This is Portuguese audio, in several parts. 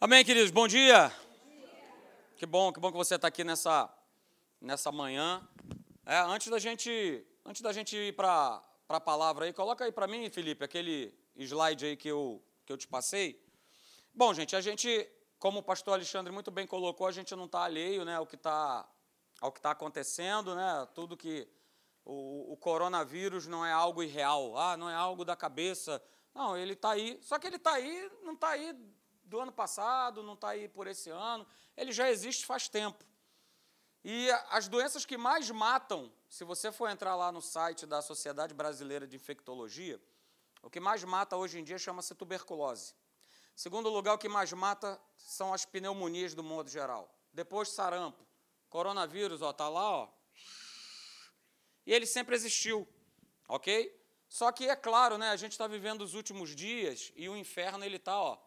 Amém, queridos. Bom dia. Que bom, que bom que você está aqui nessa, nessa manhã. É, antes da gente, antes da gente ir para a palavra aí, coloca aí para mim, Felipe, aquele slide aí que eu, que eu te passei. Bom, gente, a gente, como o pastor Alexandre muito bem colocou, a gente não está alheio, né, ao que está ao que está acontecendo, né? Tudo que o, o, coronavírus não é algo irreal, ah, não é algo da cabeça. Não, ele está aí. Só que ele está aí, não está aí do ano passado, não está aí por esse ano, ele já existe faz tempo. E as doenças que mais matam, se você for entrar lá no site da Sociedade Brasileira de Infectologia, o que mais mata hoje em dia chama-se tuberculose. Segundo lugar, o que mais mata são as pneumonias do modo geral. Depois, sarampo. Coronavírus, ó, tá lá, ó. E ele sempre existiu, ok? Só que é claro, né? A gente está vivendo os últimos dias e o inferno ele está, ó,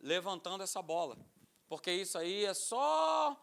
levantando essa bola. Porque isso aí é só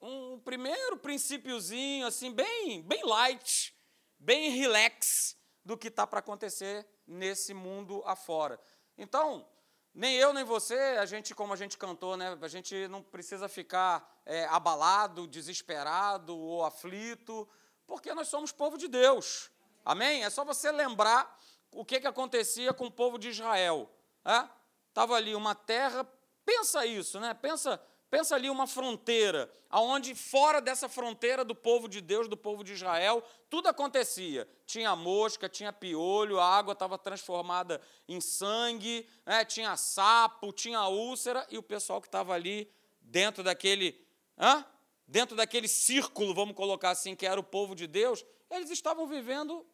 um primeiro princípiozinho, assim, bem, bem light, bem relax do que está para acontecer nesse mundo afora. Então, nem eu nem você, a gente, como a gente cantou, né, a gente não precisa ficar é, abalado, desesperado ou aflito, porque nós somos povo de Deus. Amém? É só você lembrar o que, que acontecia com o povo de Israel. É? Estava ali uma terra, pensa isso, né? Pensa, pensa ali uma fronteira, aonde fora dessa fronteira do povo de Deus, do povo de Israel, tudo acontecia. Tinha mosca, tinha piolho, a água estava transformada em sangue, né? tinha sapo, tinha úlcera, e o pessoal que estava ali dentro daquele, hã? dentro daquele círculo, vamos colocar assim, que era o povo de Deus, eles estavam vivendo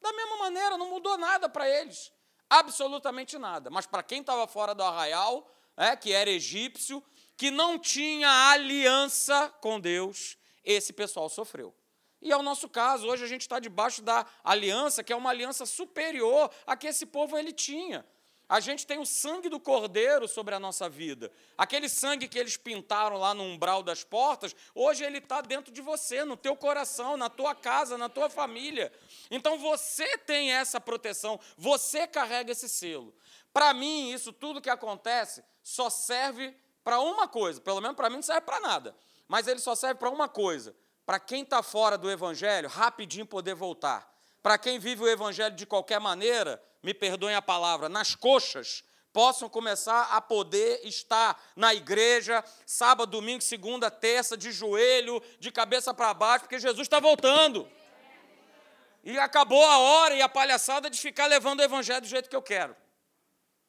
da mesma maneira, não mudou nada para eles absolutamente nada. Mas para quem estava fora do arraial, é, que era egípcio, que não tinha aliança com Deus, esse pessoal sofreu. E é o nosso caso, hoje a gente está debaixo da aliança, que é uma aliança superior a que esse povo ele tinha. A gente tem o sangue do cordeiro sobre a nossa vida. Aquele sangue que eles pintaram lá no umbral das portas, hoje ele está dentro de você, no teu coração, na tua casa, na tua família. Então você tem essa proteção, você carrega esse selo. Para mim, isso tudo que acontece só serve para uma coisa, pelo menos para mim não serve para nada, mas ele só serve para uma coisa: para quem está fora do evangelho, rapidinho poder voltar. Para quem vive o evangelho de qualquer maneira, me perdoem a palavra, nas coxas, possam começar a poder estar na igreja, sábado, domingo, segunda, terça, de joelho, de cabeça para baixo, porque Jesus está voltando. E acabou a hora e a palhaçada de ficar levando o evangelho do jeito que eu quero.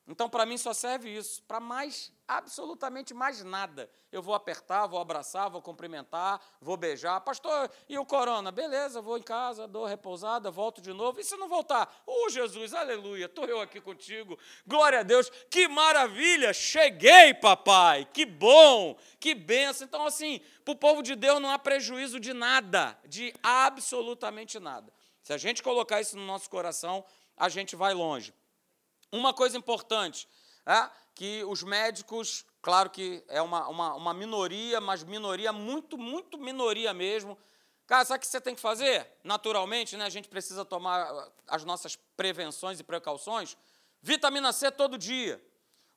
Então, para mim, só serve isso. Para mais, absolutamente mais nada. Eu vou apertar, vou abraçar, vou cumprimentar, vou beijar. Pastor, e o corona? Beleza, vou em casa, dou repousada, volto de novo. E se não voltar? Oh, Jesus, aleluia, estou eu aqui contigo. Glória a Deus. Que maravilha, cheguei, papai. Que bom, que benção. Então, assim, para o povo de Deus não há prejuízo de nada, de absolutamente nada. Se a gente colocar isso no nosso coração, a gente vai longe. Uma coisa importante, é que os médicos, claro que é uma, uma, uma minoria, mas minoria, muito, muito minoria mesmo. Cara, sabe o que você tem que fazer? Naturalmente, né, a gente precisa tomar as nossas prevenções e precauções. Vitamina C todo dia.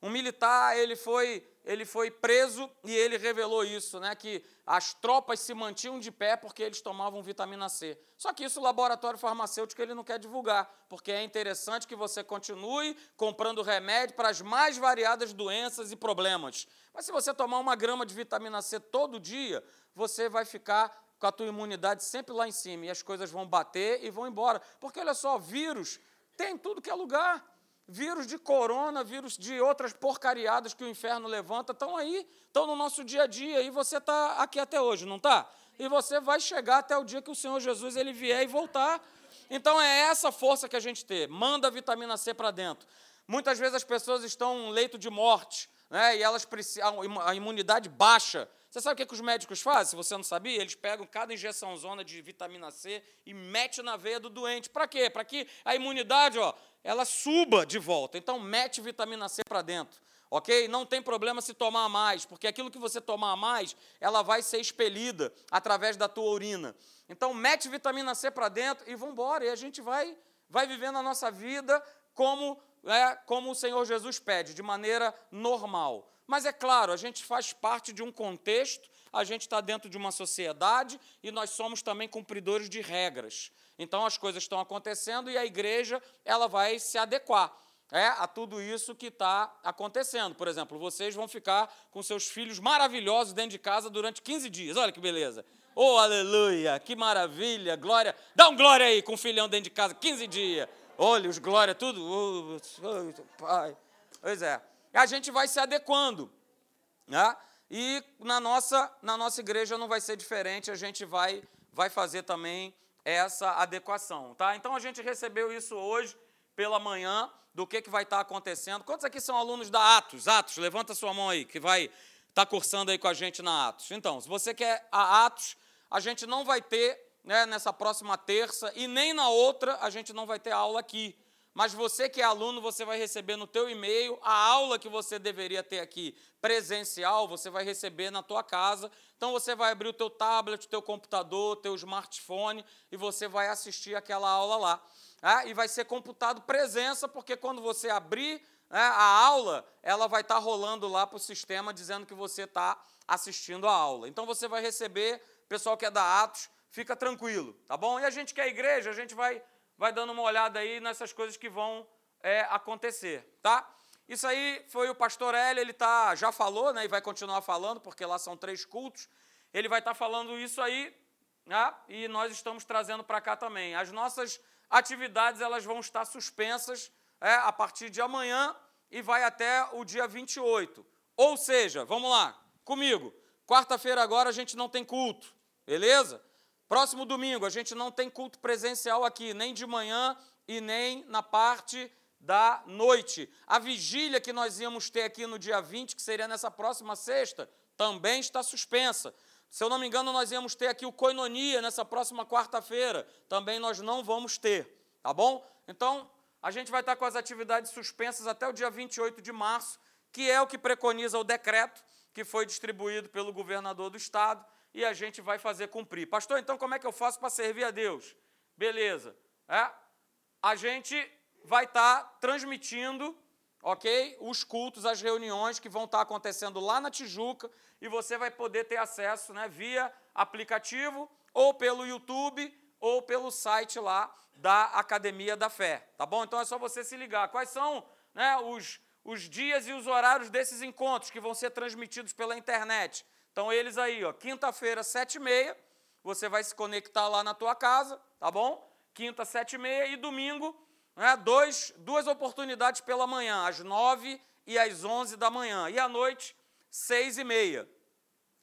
Um militar, ele foi ele foi preso e ele revelou isso, né, que as tropas se mantinham de pé porque eles tomavam vitamina C. Só que isso o laboratório farmacêutico ele não quer divulgar, porque é interessante que você continue comprando remédio para as mais variadas doenças e problemas. Mas se você tomar uma grama de vitamina C todo dia, você vai ficar com a tua imunidade sempre lá em cima e as coisas vão bater e vão embora. Porque olha só, vírus tem tudo que é lugar vírus de corona, vírus de outras porcariadas que o inferno levanta, estão aí, estão no nosso dia a dia, e você está aqui até hoje, não está? E você vai chegar até o dia que o Senhor Jesus ele vier e voltar. Então é essa força que a gente tem. Manda a vitamina C para dentro. Muitas vezes as pessoas estão em leito de morte, né, e elas precisam, a imunidade baixa. Você sabe o que, que os médicos fazem? Se você não sabia, eles pegam cada injeção zona de vitamina C e mete na veia do doente. Para quê? Para que a imunidade ó, ela suba de volta. Então, mete vitamina C para dentro, ok? Não tem problema se tomar mais, porque aquilo que você tomar mais, ela vai ser expelida através da tua urina. Então, mete vitamina C para dentro e vamos embora. E a gente vai, vai vivendo a nossa vida como é, como o Senhor Jesus pede, de maneira normal. Mas é claro, a gente faz parte de um contexto, a gente está dentro de uma sociedade e nós somos também cumpridores de regras. Então as coisas estão acontecendo e a igreja ela vai se adequar é, a tudo isso que está acontecendo. Por exemplo, vocês vão ficar com seus filhos maravilhosos dentro de casa durante 15 dias. Olha que beleza. Oh, aleluia, que maravilha, glória. Dá um glória aí com o filhão dentro de casa, 15 dias. Olha, os glória, tudo. Oh, pai. Pois é. A gente vai se adequando. Né? E na nossa, na nossa igreja não vai ser diferente, a gente vai, vai fazer também essa adequação. Tá? Então a gente recebeu isso hoje pela manhã do que, que vai estar acontecendo. Quantos aqui são alunos da Atos? Atos, levanta sua mão aí, que vai estar tá cursando aí com a gente na Atos. Então, se você quer a Atos, a gente não vai ter né, nessa próxima terça e nem na outra a gente não vai ter aula aqui. Mas você que é aluno, você vai receber no teu e-mail a aula que você deveria ter aqui presencial, você vai receber na tua casa. Então você vai abrir o teu tablet, o teu computador, o teu smartphone e você vai assistir aquela aula lá é, e vai ser computado presença, porque quando você abrir é, a aula, ela vai estar tá rolando lá para o sistema dizendo que você está assistindo a aula. Então você vai receber, pessoal que é da Atos, fica tranquilo, tá bom? E a gente que é igreja, a gente vai, vai dando uma olhada aí nessas coisas que vão é, acontecer, tá? Isso aí foi o pastor Hélio, ele tá, já falou, né, e vai continuar falando, porque lá são três cultos. Ele vai estar tá falando isso aí, né, e nós estamos trazendo para cá também. As nossas atividades elas vão estar suspensas é, a partir de amanhã e vai até o dia 28. Ou seja, vamos lá, comigo. Quarta-feira agora a gente não tem culto, beleza? Próximo domingo a gente não tem culto presencial aqui, nem de manhã e nem na parte da noite. A vigília que nós íamos ter aqui no dia 20, que seria nessa próxima sexta, também está suspensa. Se eu não me engano, nós íamos ter aqui o Coinonia nessa próxima quarta-feira. Também nós não vamos ter, tá bom? Então, a gente vai estar com as atividades suspensas até o dia 28 de março, que é o que preconiza o decreto que foi distribuído pelo governador do estado e a gente vai fazer cumprir. Pastor, então como é que eu faço para servir a Deus? Beleza. É? A gente vai estar transmitindo ok? Os cultos, as reuniões que vão estar acontecendo lá na Tijuca e você vai poder ter acesso né, via aplicativo ou pelo YouTube ou pelo site lá da Academia da Fé, tá bom? Então é só você se ligar. Quais são né, os, os dias e os horários desses encontros que vão ser transmitidos pela internet? Então eles aí, ó, quinta-feira, sete e meia, você vai se conectar lá na tua casa, tá bom? Quinta, sete e meia e domingo, né, dois, duas oportunidades pela manhã, às nove e às onze da manhã, e à noite, seis e meia.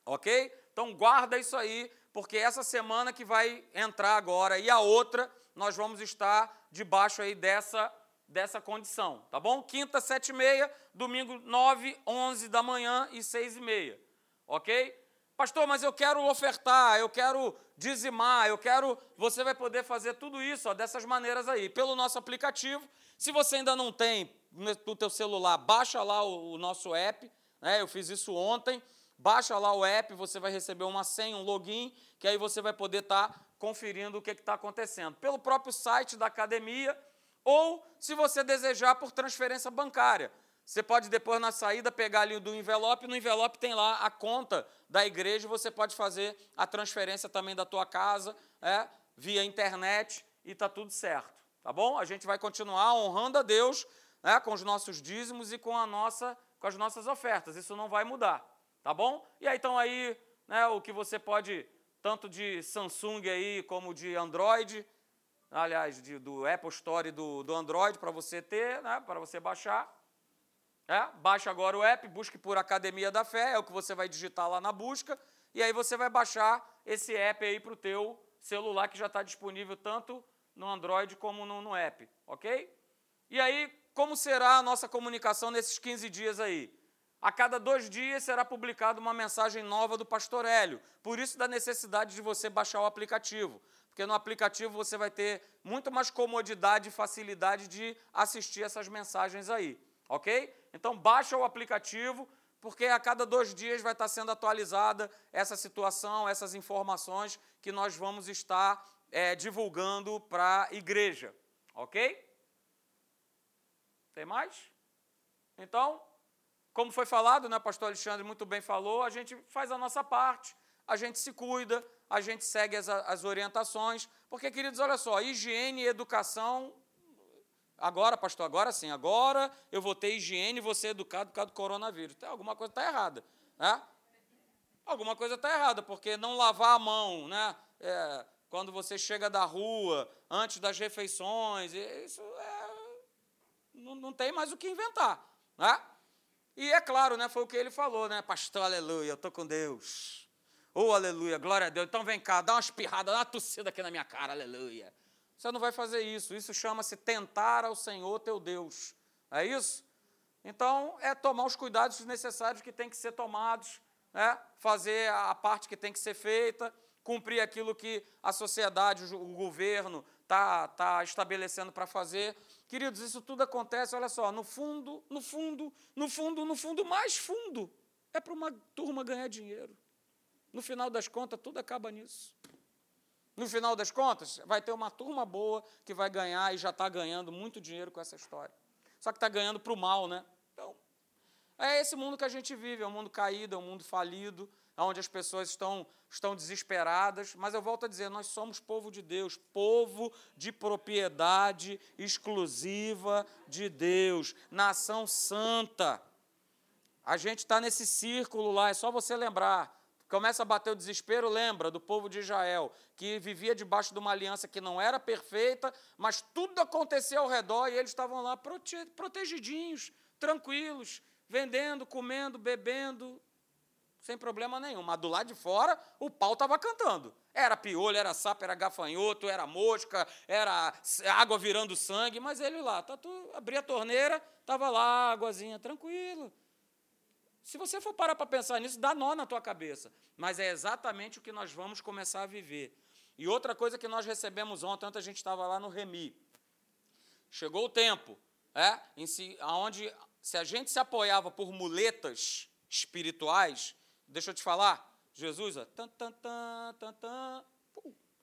Ok? Então guarda isso aí, porque essa semana que vai entrar agora e a outra, nós vamos estar debaixo aí dessa, dessa condição, tá bom? Quinta, sete e meia, domingo, nove, onze da manhã e seis e meia. Ok? Pastor, mas eu quero ofertar, eu quero dizimar, eu quero. Você vai poder fazer tudo isso ó, dessas maneiras aí, pelo nosso aplicativo. Se você ainda não tem no teu celular, baixa lá o, o nosso app. Né? Eu fiz isso ontem. Baixa lá o app, você vai receber uma senha, um login, que aí você vai poder estar tá conferindo o que está acontecendo. Pelo próprio site da academia, ou se você desejar por transferência bancária. Você pode depois na saída pegar ali do envelope, no envelope tem lá a conta da igreja, você pode fazer a transferência também da tua casa, é, via internet e está tudo certo, tá bom? A gente vai continuar honrando a Deus né, com os nossos dízimos e com, a nossa, com as nossas ofertas, isso não vai mudar, tá bom? E aí então aí né, o que você pode, tanto de Samsung aí como de Android, aliás, de, do Apple Store do, do Android para você ter, né, para você baixar, é, baixa agora o app, busque por Academia da Fé, é o que você vai digitar lá na busca, e aí você vai baixar esse app aí para o teu celular que já está disponível tanto no Android como no, no app, ok? E aí, como será a nossa comunicação nesses 15 dias aí? A cada dois dias será publicada uma mensagem nova do Pastor Hélio. Por isso da necessidade de você baixar o aplicativo. Porque no aplicativo você vai ter muito mais comodidade e facilidade de assistir essas mensagens aí. Ok? Então, baixa o aplicativo, porque a cada dois dias vai estar sendo atualizada essa situação, essas informações que nós vamos estar é, divulgando para a igreja. Ok? Tem mais? Então, como foi falado, né, pastor Alexandre muito bem falou, a gente faz a nossa parte, a gente se cuida, a gente segue as, as orientações, porque, queridos, olha só, higiene e educação. Agora, pastor, agora sim, agora eu vou ter higiene e vou ser educado por causa do coronavírus. Tem alguma coisa está errada. Né? Alguma coisa está errada, porque não lavar a mão, né? É, quando você chega da rua, antes das refeições, isso é, não, não tem mais o que inventar. Né? E é claro, né, foi o que ele falou, né? Pastor, aleluia, eu estou com Deus. Oh, aleluia, glória a Deus. Então vem cá, dá uma espirrada, dá uma tossida aqui na minha cara, aleluia. Você não vai fazer isso. Isso chama-se tentar ao Senhor teu Deus. É isso? Então, é tomar os cuidados necessários que tem que ser tomados, né? fazer a parte que tem que ser feita, cumprir aquilo que a sociedade, o governo está tá estabelecendo para fazer. Queridos, isso tudo acontece, olha só, no fundo, no fundo, no fundo, no fundo, mais fundo, é para uma turma ganhar dinheiro. No final das contas, tudo acaba nisso. No final das contas, vai ter uma turma boa que vai ganhar e já está ganhando muito dinheiro com essa história. Só que está ganhando para o mal, né? Então, é esse mundo que a gente vive, é um mundo caído, é um mundo falido, onde as pessoas estão, estão desesperadas, mas eu volto a dizer, nós somos povo de Deus, povo de propriedade exclusiva de Deus, nação santa. A gente está nesse círculo lá, é só você lembrar. Começa a bater o desespero, lembra do povo de Israel, que vivia debaixo de uma aliança que não era perfeita, mas tudo acontecia ao redor e eles estavam lá prote protegidinhos, tranquilos, vendendo, comendo, bebendo, sem problema nenhum. Mas do lado de fora, o pau estava cantando. Era piolho, era sapo, era gafanhoto, era mosca, era água virando sangue, mas ele lá, tá tudo, abria a torneira, estava lá, águazinha, tranquilo. Se você for parar para pensar nisso, dá nó na tua cabeça. Mas é exatamente o que nós vamos começar a viver. E outra coisa que nós recebemos ontem, ontem a gente estava lá no Remi. Chegou o tempo, é, em si, onde se a gente se apoiava por muletas espirituais, Deixa eu te falar, Jesus, ó, tan, tan, tan, tan, tan,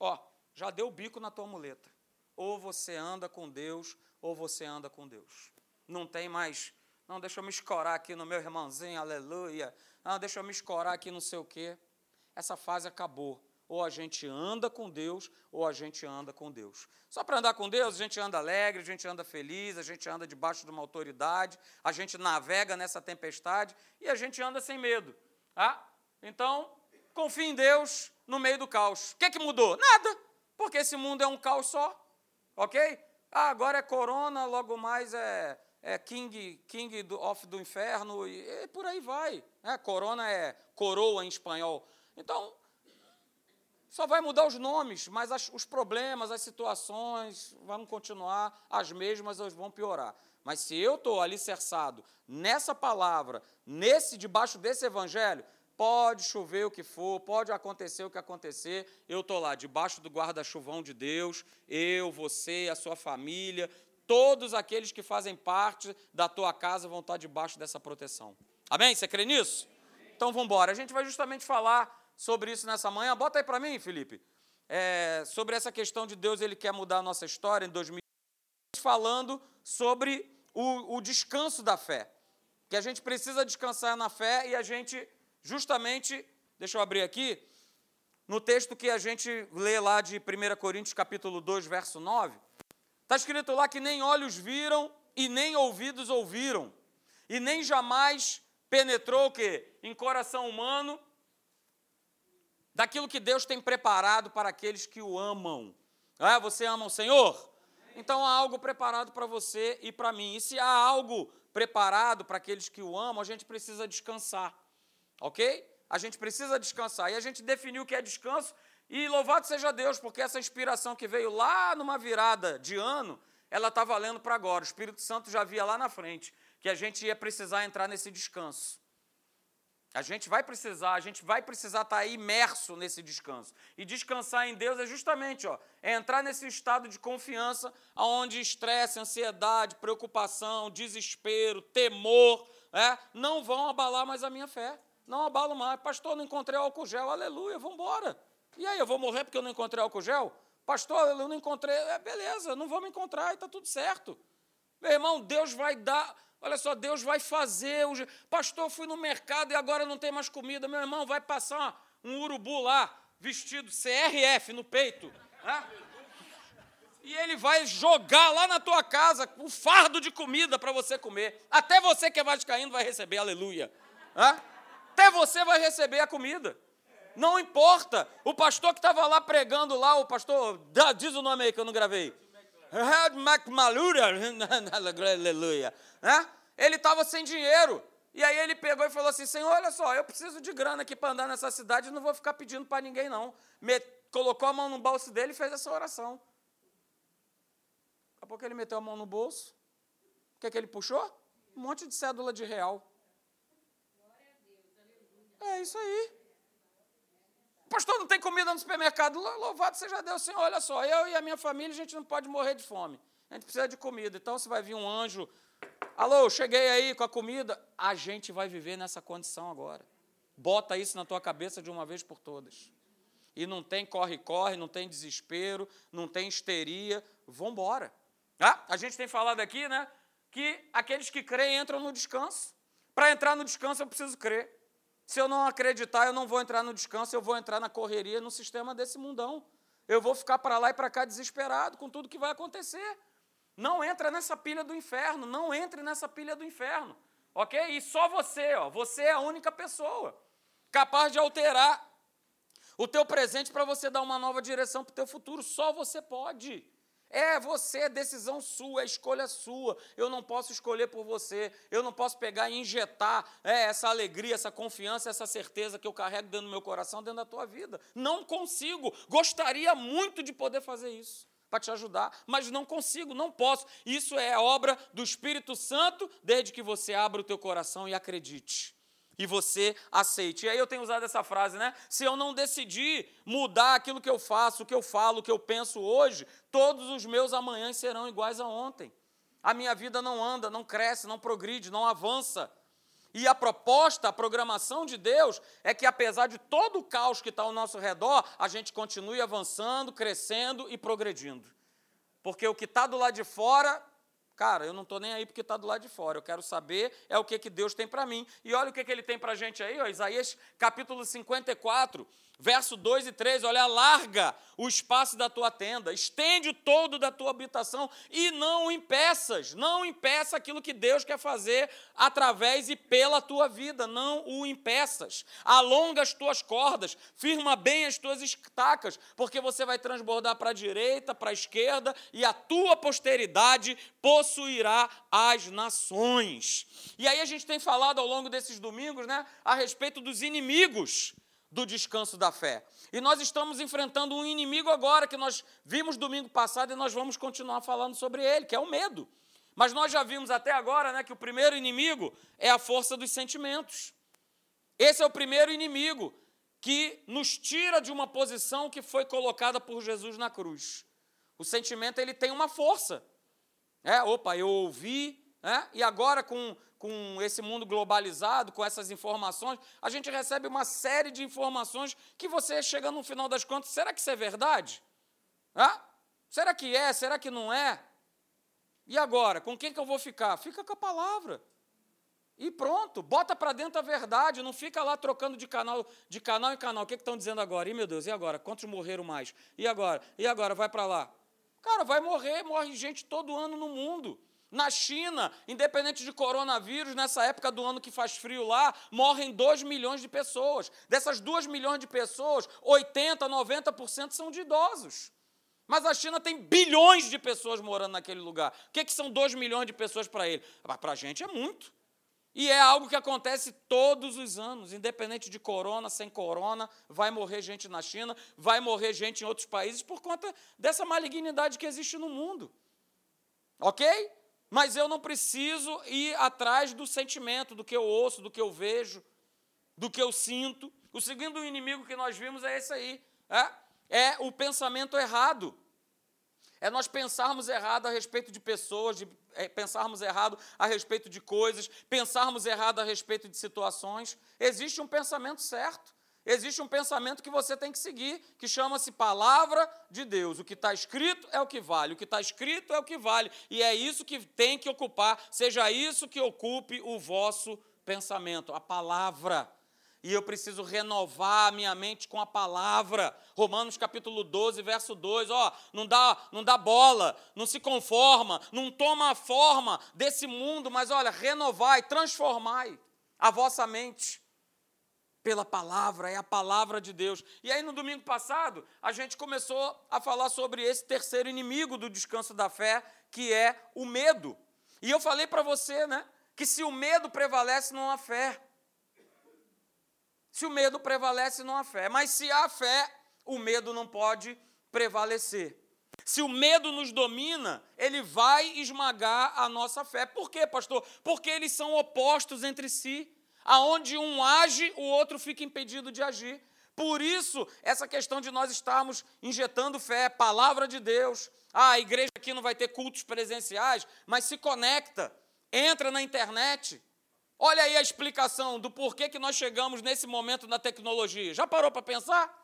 ó, já deu o bico na tua muleta. Ou você anda com Deus, ou você anda com Deus. Não tem mais, não, deixa eu me escorar aqui no meu irmãozinho, aleluia. Não, deixa eu me escorar aqui não sei o quê. Essa fase acabou. Ou a gente anda com Deus, ou a gente anda com Deus. Só para andar com Deus, a gente anda alegre, a gente anda feliz, a gente anda debaixo de uma autoridade, a gente navega nessa tempestade e a gente anda sem medo. Ah, então, confie em Deus no meio do caos. O que, que mudou? Nada, porque esse mundo é um caos só, ok? Ah, agora é corona, logo mais é, é King, King do, of do inferno, e, e por aí vai. Né? Corona é coroa em espanhol. Então, só vai mudar os nomes, mas as, os problemas, as situações vão continuar as mesmas ou vão piorar. Mas se eu estou alicerçado nessa palavra, nesse debaixo desse evangelho, pode chover o que for, pode acontecer o que acontecer, eu estou lá, debaixo do guarda-chuvão de Deus, eu, você, a sua família, todos aqueles que fazem parte da tua casa vão estar debaixo dessa proteção. Amém? Você crê nisso? Então vamos embora. A gente vai justamente falar sobre isso nessa manhã. Bota aí para mim, Felipe. É, sobre essa questão de Deus, ele quer mudar a nossa história em 2020, falando sobre o, o descanso da fé. Que a gente precisa descansar na fé e a gente, justamente, deixa eu abrir aqui, no texto que a gente lê lá de 1 Coríntios capítulo 2, verso 9, está escrito lá que nem olhos viram e nem ouvidos ouviram, e nem jamais penetrou o quê? Em coração humano daquilo que Deus tem preparado para aqueles que o amam. Ah, você ama o Senhor? Então há algo preparado para você e para mim. E se há algo preparado para aqueles que o amam, a gente precisa descansar. Ok? A gente precisa descansar. E a gente definiu o que é descanso. E louvado seja Deus, porque essa inspiração que veio lá numa virada de ano, ela está valendo para agora. O Espírito Santo já via lá na frente que a gente ia precisar entrar nesse descanso. A gente vai precisar, a gente vai precisar estar tá imerso nesse descanso. E descansar em Deus é justamente, ó, é entrar nesse estado de confiança onde estresse, ansiedade, preocupação, desespero, temor, é, não vão abalar mais a minha fé. Não abalo mais. Pastor, não encontrei álcool gel. Aleluia, vamos embora. E aí, eu vou morrer porque eu não encontrei álcool gel? Pastor, eu não encontrei. É, beleza, não vamos encontrar e está tudo certo. Meu irmão, Deus vai dar. Olha só, Deus vai fazer. Pastor, fui no mercado e agora não tem mais comida. Meu irmão, vai passar um urubu lá, vestido CRF no peito. Né? E ele vai jogar lá na tua casa um fardo de comida para você comer. Até você que é vascaíno vai receber, aleluia. Hã? Até você vai receber a comida. Não importa. O pastor que estava lá pregando lá, o pastor, diz o nome aí que eu não gravei. McMalura, aleluia. Né? Ele estava sem dinheiro. E aí ele pegou e falou assim: Senhor, olha só, eu preciso de grana aqui para andar nessa cidade, não vou ficar pedindo para ninguém, não. Me, colocou a mão no bolso dele e fez essa oração. Daqui a pouco ele meteu a mão no bolso. O que, é que ele puxou? Um monte de cédula de real. É isso aí. Pastor, não tem comida no supermercado. Louvado seja Deus, Senhor. Olha só, eu e a minha família, a gente não pode morrer de fome. A gente precisa de comida. Então, se vai vir um anjo, alô, cheguei aí com a comida, a gente vai viver nessa condição agora. Bota isso na tua cabeça de uma vez por todas. E não tem corre-corre, não tem desespero, não tem histeria. Vambora. Ah, a gente tem falado aqui, né? Que aqueles que creem entram no descanso. Para entrar no descanso, eu preciso crer. Se eu não acreditar, eu não vou entrar no descanso, eu vou entrar na correria no sistema desse mundão. Eu vou ficar para lá e para cá desesperado com tudo que vai acontecer. Não entra nessa pilha do inferno, não entre nessa pilha do inferno. OK? E só você, ó, você é a única pessoa capaz de alterar o teu presente para você dar uma nova direção para o teu futuro. Só você pode. É você, é decisão sua, é escolha sua. Eu não posso escolher por você. Eu não posso pegar e injetar é, essa alegria, essa confiança, essa certeza que eu carrego dentro do meu coração, dentro da tua vida. Não consigo. Gostaria muito de poder fazer isso para te ajudar, mas não consigo, não posso. Isso é obra do Espírito Santo, desde que você abra o teu coração e acredite e você aceite. E aí eu tenho usado essa frase, né? Se eu não decidir mudar aquilo que eu faço, o que eu falo, o que eu penso hoje, todos os meus amanhãs serão iguais a ontem. A minha vida não anda, não cresce, não progride, não avança. E a proposta, a programação de Deus é que, apesar de todo o caos que está ao nosso redor, a gente continue avançando, crescendo e progredindo. Porque o que está do lado de fora Cara, eu não estou nem aí porque está do lado de fora. Eu quero saber é o que, que Deus tem para mim. E olha o que, que ele tem para a gente aí, ó, Isaías capítulo 54, verso 2 e 3. Olha, larga o espaço da tua tenda, estende o todo da tua habitação e não o impeças. Não impeça aquilo que Deus quer fazer através e pela tua vida. Não o impeças. Alonga as tuas cordas, firma bem as tuas estacas, porque você vai transbordar para a direita, para a esquerda e a tua posteridade possuirá as nações. E aí a gente tem falado ao longo desses domingos, né, a respeito dos inimigos do descanso da fé. E nós estamos enfrentando um inimigo agora que nós vimos domingo passado e nós vamos continuar falando sobre ele, que é o medo. Mas nós já vimos até agora, né, que o primeiro inimigo é a força dos sentimentos. Esse é o primeiro inimigo que nos tira de uma posição que foi colocada por Jesus na cruz. O sentimento ele tem uma força. É, opa, eu ouvi, é, e agora com, com esse mundo globalizado, com essas informações, a gente recebe uma série de informações que você chega no final das contas, será que isso é verdade? É? Será que é? Será que não é? E agora, com quem que eu vou ficar? Fica com a palavra. E pronto, bota para dentro a verdade, não fica lá trocando de canal, de canal em canal. O que estão dizendo agora? E meu Deus, e agora? Quantos morreram mais? E agora? E agora? Vai para lá. Cara, vai morrer, morre gente todo ano no mundo. Na China, independente de coronavírus, nessa época do ano que faz frio lá, morrem 2 milhões de pessoas. Dessas 2 milhões de pessoas, 80, 90% são de idosos. Mas a China tem bilhões de pessoas morando naquele lugar. O que, que são 2 milhões de pessoas para ele? Para a gente é muito. E é algo que acontece todos os anos, independente de corona, sem corona, vai morrer gente na China, vai morrer gente em outros países por conta dessa malignidade que existe no mundo. Ok? Mas eu não preciso ir atrás do sentimento, do que eu ouço, do que eu vejo, do que eu sinto. O segundo inimigo que nós vimos é esse aí: é, é o pensamento errado. É nós pensarmos errado a respeito de pessoas, de, é, pensarmos errado a respeito de coisas, pensarmos errado a respeito de situações. Existe um pensamento certo. Existe um pensamento que você tem que seguir, que chama-se palavra de Deus. O que está escrito é o que vale, o que está escrito é o que vale, e é isso que tem que ocupar, seja isso que ocupe o vosso pensamento, a palavra. E eu preciso renovar a minha mente com a palavra. Romanos capítulo 12, verso 2, ó, não dá, não dá bola, não se conforma, não toma a forma desse mundo, mas olha, renovai, transformai a vossa mente pela palavra, é a palavra de Deus. E aí no domingo passado, a gente começou a falar sobre esse terceiro inimigo do descanso da fé, que é o medo. E eu falei para você, né, que se o medo prevalece, não há fé. Se o medo prevalece, não há fé. Mas se há fé, o medo não pode prevalecer. Se o medo nos domina, ele vai esmagar a nossa fé. Por quê, pastor? Porque eles são opostos entre si aonde um age, o outro fica impedido de agir. Por isso, essa questão de nós estarmos injetando fé, palavra de Deus. Ah, a igreja aqui não vai ter cultos presenciais, mas se conecta, entra na internet. Olha aí a explicação do porquê que nós chegamos nesse momento na tecnologia. Já parou para pensar?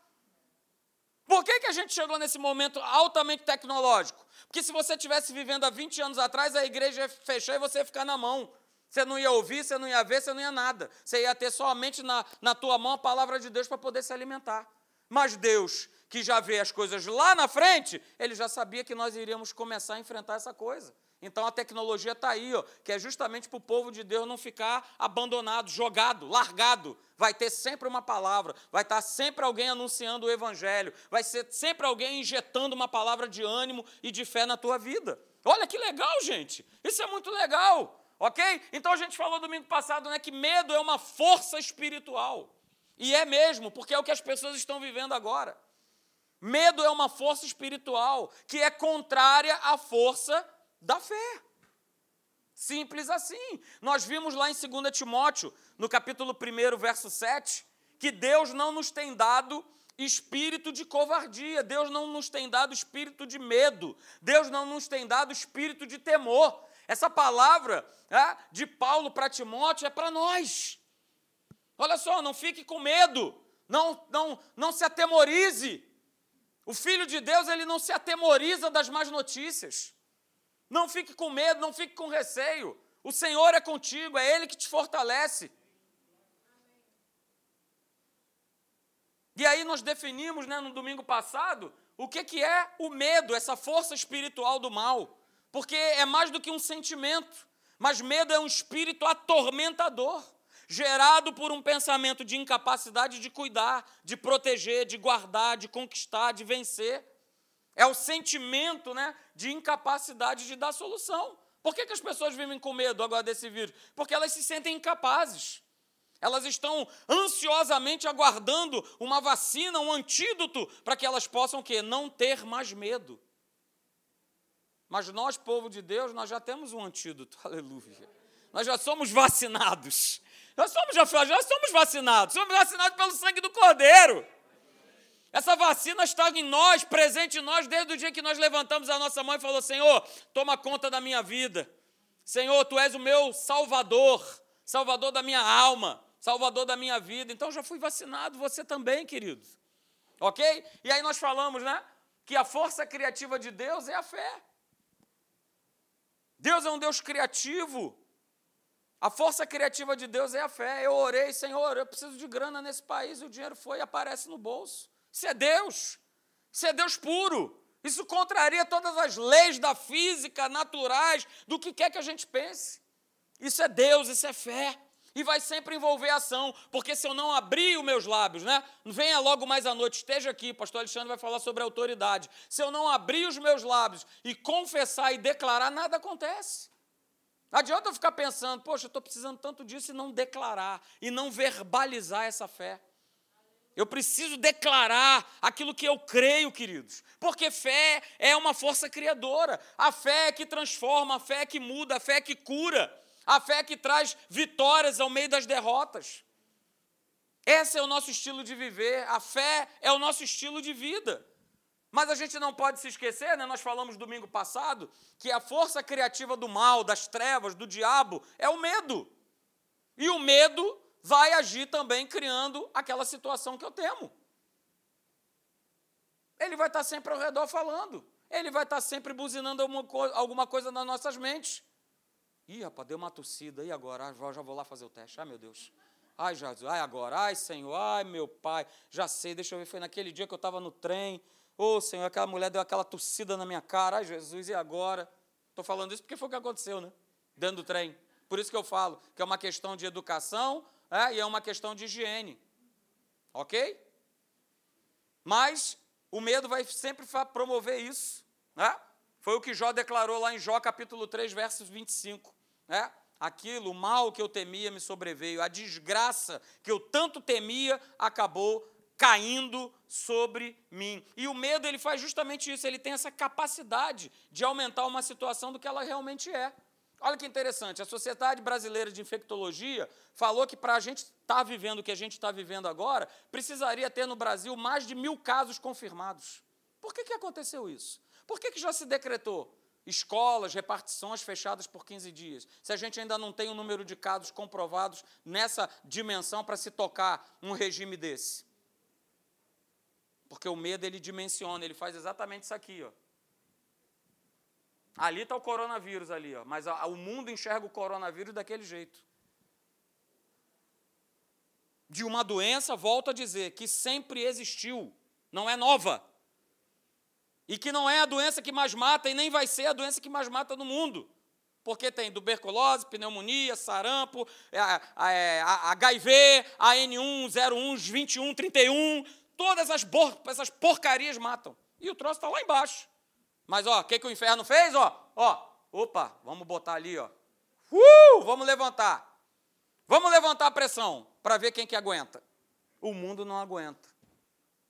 Por que, que a gente chegou nesse momento altamente tecnológico? Porque se você estivesse vivendo há 20 anos atrás, a igreja ia fechar e você ia ficar na mão. Você não ia ouvir, você não ia ver, você não ia nada. Você ia ter somente na, na tua mão a palavra de Deus para poder se alimentar. Mas Deus, que já vê as coisas lá na frente, ele já sabia que nós iríamos começar a enfrentar essa coisa. Então a tecnologia está aí, ó, que é justamente para o povo de Deus não ficar abandonado, jogado, largado. Vai ter sempre uma palavra, vai estar sempre alguém anunciando o Evangelho, vai ser sempre alguém injetando uma palavra de ânimo e de fé na tua vida. Olha que legal, gente! Isso é muito legal. Ok? Então a gente falou domingo passado né, que medo é uma força espiritual. E é mesmo, porque é o que as pessoas estão vivendo agora. Medo é uma força espiritual que é contrária à força da fé. Simples assim. Nós vimos lá em 2 Timóteo, no capítulo 1, verso 7, que Deus não nos tem dado espírito de covardia, Deus não nos tem dado espírito de medo, Deus não nos tem dado espírito de temor, essa palavra é, de Paulo para Timóteo é para nós. Olha só, não fique com medo, não, não, não se atemorize. O Filho de Deus, ele não se atemoriza das más notícias. Não fique com medo, não fique com receio. O Senhor é contigo, é Ele que te fortalece. E aí nós definimos né, no domingo passado o que, que é o medo, essa força espiritual do mal. Porque é mais do que um sentimento, mas medo é um espírito atormentador, gerado por um pensamento de incapacidade de cuidar, de proteger, de guardar, de conquistar, de vencer. É o sentimento né, de incapacidade de dar solução. Por que, que as pessoas vivem com medo agora desse vírus? Porque elas se sentem incapazes. Elas estão ansiosamente aguardando uma vacina, um antídoto, para que elas possam que não ter mais medo. Mas nós, povo de Deus, nós já temos um antídoto, aleluia. Nós já somos vacinados. Nós somos, já, já somos vacinados, somos vacinados pelo sangue do Cordeiro. Essa vacina está em nós, presente em nós, desde o dia que nós levantamos a nossa mão e falou: Senhor, toma conta da minha vida. Senhor, tu és o meu salvador, salvador da minha alma, salvador da minha vida. Então já fui vacinado, você também, querido. Ok? E aí nós falamos, né? Que a força criativa de Deus é a fé. Deus é um Deus criativo. A força criativa de Deus é a fé. Eu orei, Senhor, eu preciso de grana nesse país, e o dinheiro foi e aparece no bolso. Isso é Deus. Isso é Deus puro. Isso contraria todas as leis da física, naturais, do que quer que a gente pense. Isso é Deus, isso é fé e vai sempre envolver ação, porque se eu não abrir os meus lábios, né? Venha logo mais à noite, esteja aqui, pastor Alexandre vai falar sobre autoridade. Se eu não abrir os meus lábios e confessar e declarar, nada acontece. Não adianta eu ficar pensando, poxa, eu estou precisando tanto disso e não declarar, e não verbalizar essa fé. Eu preciso declarar aquilo que eu creio, queridos, porque fé é uma força criadora. A fé é que transforma, a fé é que muda, a fé é que cura. A fé que traz vitórias ao meio das derrotas. Esse é o nosso estilo de viver, a fé é o nosso estilo de vida. Mas a gente não pode se esquecer, né? nós falamos domingo passado, que a força criativa do mal, das trevas, do diabo, é o medo. E o medo vai agir também criando aquela situação que eu temo. Ele vai estar sempre ao redor falando. Ele vai estar sempre buzinando alguma coisa nas nossas mentes. Ih, rapaz, deu uma tossida. E agora? Ah, já vou lá fazer o teste. Ai, meu Deus. Ai, Jesus. Ai, agora. Ai, Senhor. Ai, meu Pai. Já sei, deixa eu ver. Foi naquele dia que eu estava no trem. Ô, oh, Senhor, aquela mulher deu aquela tossida na minha cara. Ai, Jesus, e agora? Estou falando isso porque foi o que aconteceu, né? Dentro do trem. Por isso que eu falo que é uma questão de educação é, e é uma questão de higiene. Ok? Mas o medo vai sempre promover isso. Né? Foi o que Jó declarou lá em Jó capítulo 3, versos 25. Né? Aquilo, o mal que eu temia me sobreveio, a desgraça que eu tanto temia acabou caindo sobre mim. E o medo ele faz justamente isso, ele tem essa capacidade de aumentar uma situação do que ela realmente é. Olha que interessante, a Sociedade Brasileira de Infectologia falou que para a gente estar tá vivendo o que a gente está vivendo agora, precisaria ter no Brasil mais de mil casos confirmados. Por que, que aconteceu isso? Por que, que já se decretou escolas, repartições fechadas por 15 dias? Se a gente ainda não tem o um número de casos comprovados nessa dimensão para se tocar um regime desse? Porque o medo ele dimensiona, ele faz exatamente isso aqui, ó. Ali está o coronavírus ali, ó, mas a, o mundo enxerga o coronavírus daquele jeito. De uma doença, volto a dizer, que sempre existiu, não é nova. E que não é a doença que mais mata e nem vai ser a doença que mais mata no mundo. Porque tem tuberculose, pneumonia, sarampo, HIV, AN1, 01, 21, 31, todas as, essas porcarias matam. E o troço está lá embaixo. Mas, ó, o que, que o inferno fez? Ó, ó, opa, vamos botar ali, ó. Uh, vamos levantar. Vamos levantar a pressão para ver quem que aguenta. O mundo não aguenta.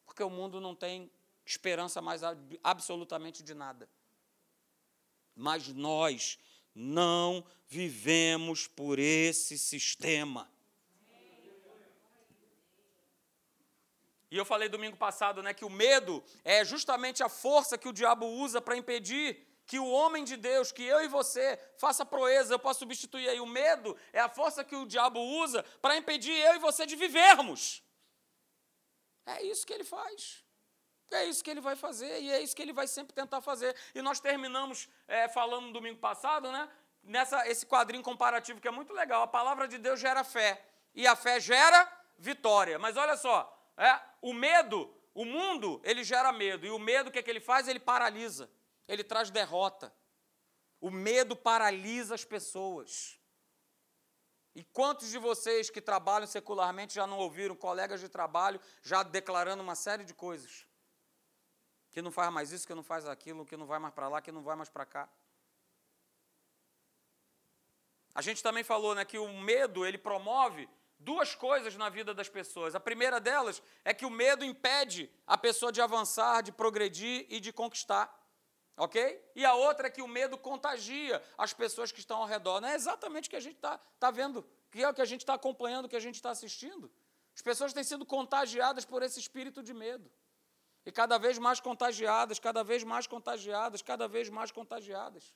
Porque o mundo não tem esperança mais absolutamente de nada. Mas nós não vivemos por esse sistema. E eu falei domingo passado, né, que o medo é justamente a força que o diabo usa para impedir que o homem de Deus, que eu e você, faça proeza. Eu posso substituir aí o medo é a força que o diabo usa para impedir eu e você de vivermos. É isso que ele faz. É isso que ele vai fazer e é isso que ele vai sempre tentar fazer. E nós terminamos é, falando no domingo passado, né? Nessa esse quadrinho comparativo que é muito legal. A palavra de Deus gera fé e a fé gera vitória. Mas olha só, é, o medo, o mundo, ele gera medo. E o medo, o que, é que ele faz? Ele paralisa. Ele traz derrota. O medo paralisa as pessoas. E quantos de vocês que trabalham secularmente já não ouviram colegas de trabalho já declarando uma série de coisas? Que não faz mais isso, que não faz aquilo, que não vai mais para lá, que não vai mais para cá. A gente também falou né, que o medo ele promove duas coisas na vida das pessoas. A primeira delas é que o medo impede a pessoa de avançar, de progredir e de conquistar. Ok? E a outra é que o medo contagia as pessoas que estão ao redor. Não é exatamente o que a gente está tá vendo, que é o que a gente está acompanhando, o que a gente está assistindo. As pessoas têm sido contagiadas por esse espírito de medo. E cada vez mais contagiadas, cada vez mais contagiadas, cada vez mais contagiadas.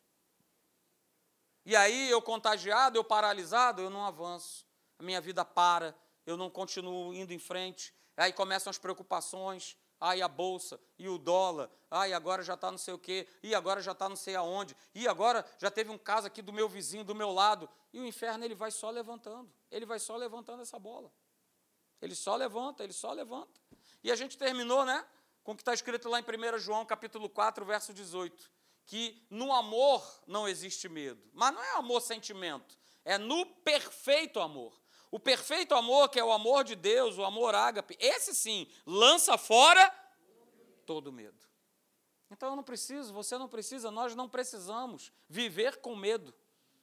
E aí, eu contagiado, eu paralisado, eu não avanço a minha vida para, eu não continuo indo em frente. Aí começam as preocupações. Ai, a bolsa, e o dólar, ai, agora já está não sei o quê, e agora já está não sei aonde, e agora já teve um caso aqui do meu vizinho, do meu lado. E o inferno, ele vai só levantando, ele vai só levantando essa bola. Ele só levanta, ele só levanta. E a gente terminou, né, com o que está escrito lá em 1 João, capítulo 4, verso 18, que no amor não existe medo. Mas não é amor sentimento, é no perfeito amor. O perfeito amor, que é o amor de Deus, o amor ágape, esse sim, lança fora todo medo. Então eu não preciso, você não precisa, nós não precisamos viver com medo,